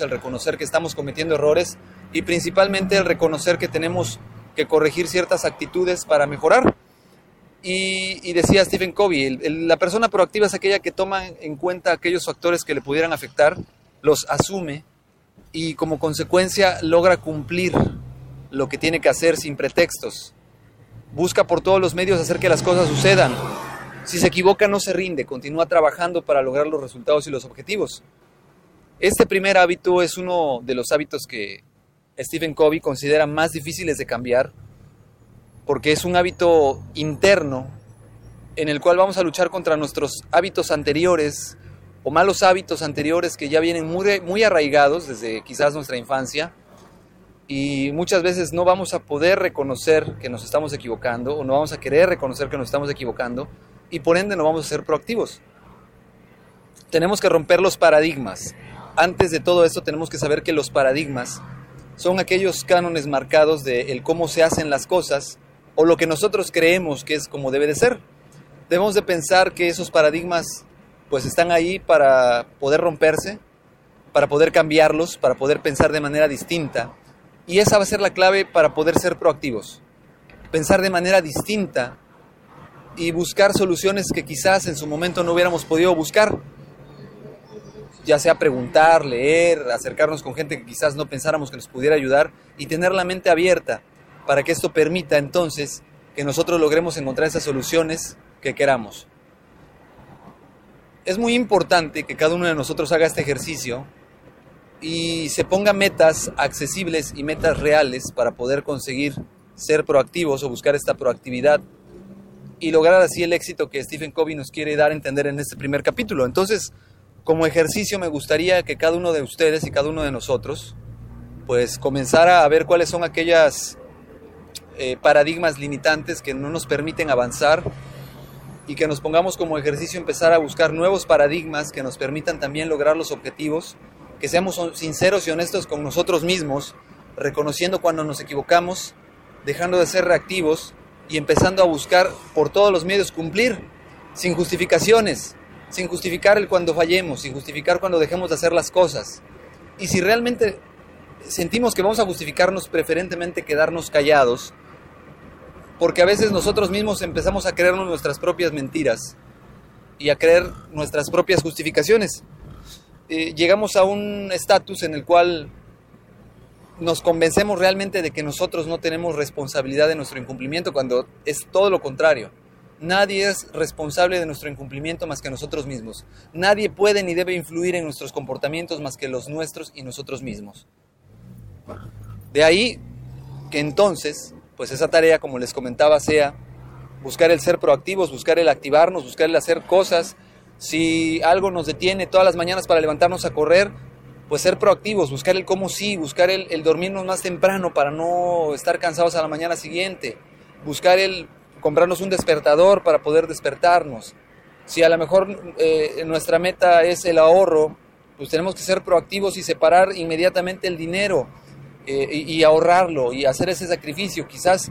el reconocer que estamos cometiendo errores y principalmente el reconocer que tenemos que corregir ciertas actitudes para mejorar. Y, decía Stephen Covey, la persona proactiva es aquella que toma en cuenta aquellos factores que le pudieran afectar, los asume y como consecuencia logra cumplir lo que tiene que hacer sin pretextos. Busca por todos los medios hacer que las cosas sucedan. Si se equivoca no se rinde, continúa trabajando para lograr los resultados y los objetivos. Este primer hábito es uno de los hábitos que Stephen Covey considera más difíciles de cambiar porque es un hábito interno en el cual vamos a luchar contra nuestros hábitos anteriores o malos hábitos anteriores que ya vienen muy, muy arraigados desde quizás nuestra infancia y muchas veces no vamos a poder reconocer que nos estamos equivocando o no vamos a querer reconocer que nos estamos equivocando y por ende no vamos a ser proactivos. Tenemos que romper los paradigmas. Antes de todo esto tenemos que saber que los paradigmas son aquellos cánones marcados de el cómo se hacen las cosas o lo que nosotros creemos que es como debe de ser. Debemos de pensar que esos paradigmas pues están ahí para poder romperse, para poder cambiarlos, para poder pensar de manera distinta. Y esa va a ser la clave para poder ser proactivos. Pensar de manera distinta y buscar soluciones que quizás en su momento no hubiéramos podido buscar. Ya sea preguntar, leer, acercarnos con gente que quizás no pensáramos que nos pudiera ayudar y tener la mente abierta para que esto permita entonces que nosotros logremos encontrar esas soluciones que queramos. Es muy importante que cada uno de nosotros haga este ejercicio y se ponga metas accesibles y metas reales para poder conseguir ser proactivos o buscar esta proactividad y lograr así el éxito que Stephen Covey nos quiere dar a entender en este primer capítulo. Entonces, como ejercicio me gustaría que cada uno de ustedes y cada uno de nosotros pues comenzara a ver cuáles son aquellas eh, paradigmas limitantes que no nos permiten avanzar y que nos pongamos como ejercicio empezar a buscar nuevos paradigmas que nos permitan también lograr los objetivos, que seamos sinceros y honestos con nosotros mismos, reconociendo cuando nos equivocamos, dejando de ser reactivos y empezando a buscar por todos los medios cumplir, sin justificaciones, sin justificar el cuando fallemos, sin justificar cuando dejemos de hacer las cosas. Y si realmente sentimos que vamos a justificarnos, preferentemente quedarnos callados, porque a veces nosotros mismos empezamos a creernos nuestras propias mentiras y a creer nuestras propias justificaciones. Eh, llegamos a un estatus en el cual nos convencemos realmente de que nosotros no tenemos responsabilidad de nuestro incumplimiento cuando es todo lo contrario. Nadie es responsable de nuestro incumplimiento más que nosotros mismos. Nadie puede ni debe influir en nuestros comportamientos más que los nuestros y nosotros mismos. De ahí que entonces pues esa tarea, como les comentaba, sea buscar el ser proactivos, buscar el activarnos, buscar el hacer cosas. Si algo nos detiene todas las mañanas para levantarnos a correr, pues ser proactivos, buscar el cómo sí, buscar el, dormirnos más temprano para no estar cansados a la mañana siguiente, buscar el comprarnos un despertador para poder despertarnos. Si a lo mejor eh, nuestra meta es el ahorro, pues tenemos que ser proactivos y separar inmediatamente el dinero eh, y, ahorrarlo y hacer ese sacrificio. Quizás,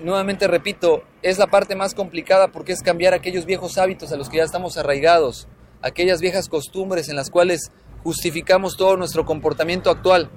nuevamente repito, es la parte más complicada porque es cambiar aquellos viejos hábitos a los que ya estamos arraigados, aquellas viejas costumbres en las cuales justificamos todo nuestro comportamiento actual.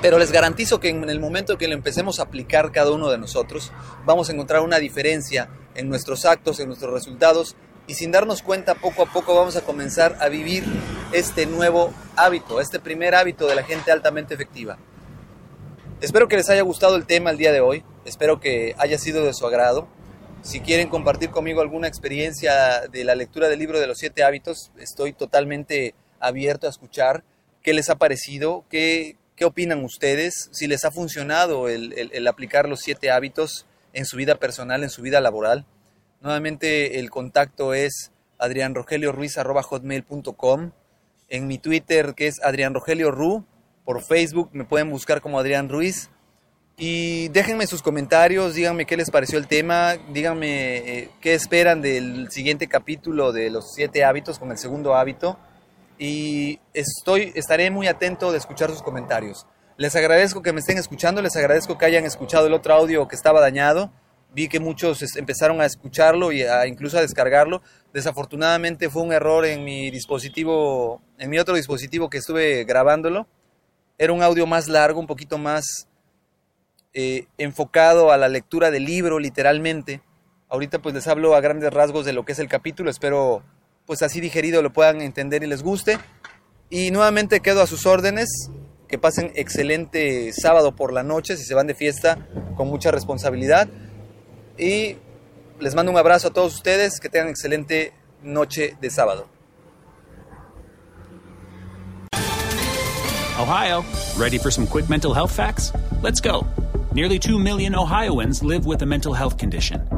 Pero les garantizo que en el momento que lo empecemos a aplicar cada uno de nosotros, vamos a encontrar una diferencia en nuestros actos, en nuestros resultados, y sin darnos cuenta, poco a poco vamos a comenzar a vivir este nuevo hábito, este primer hábito de la gente altamente efectiva. Espero que les haya gustado el tema el día de hoy, espero que haya sido de su agrado. Si quieren compartir conmigo alguna experiencia de la lectura del libro de los siete hábitos, estoy totalmente abierto a escuchar qué les ha parecido, qué, qué opinan ustedes, si les ha funcionado el, aplicar los siete hábitos en su vida personal, en su vida laboral. Nuevamente el contacto es adrianrogelioruiz.com, en mi Twitter que es adrianrogelioru, por Facebook, me pueden buscar como Adrián Ruiz. Y déjenme sus comentarios, díganme qué les pareció el tema, díganme eh, qué esperan del siguiente capítulo de los siete hábitos con el segundo hábito. Y estoy, estaré muy atento de escuchar sus comentarios. Les agradezco que me estén escuchando, les agradezco que hayan escuchado el otro audio que estaba dañado vi que muchos empezaron a escucharlo y a, incluso a descargarlo. Desafortunadamente fue un error en mi dispositivo, en mi otro dispositivo que estuve grabándolo. Era un audio más largo, un poquito más eh, enfocado a la lectura del libro, literalmente. Ahorita pues les hablo a grandes rasgos de lo que es el capítulo. Espero pues así digerido lo puedan entender y les guste. Y nuevamente quedo a sus órdenes. Que pasen excelente sábado por la noche si se van de fiesta con mucha responsabilidad. Y les mando un abrazo a todos ustedes. Que tengan excelente noche de sábado. Ohio, ready for some quick mental health facts? Let's go. Nearly 2 million Ohioans live with a mental health condition.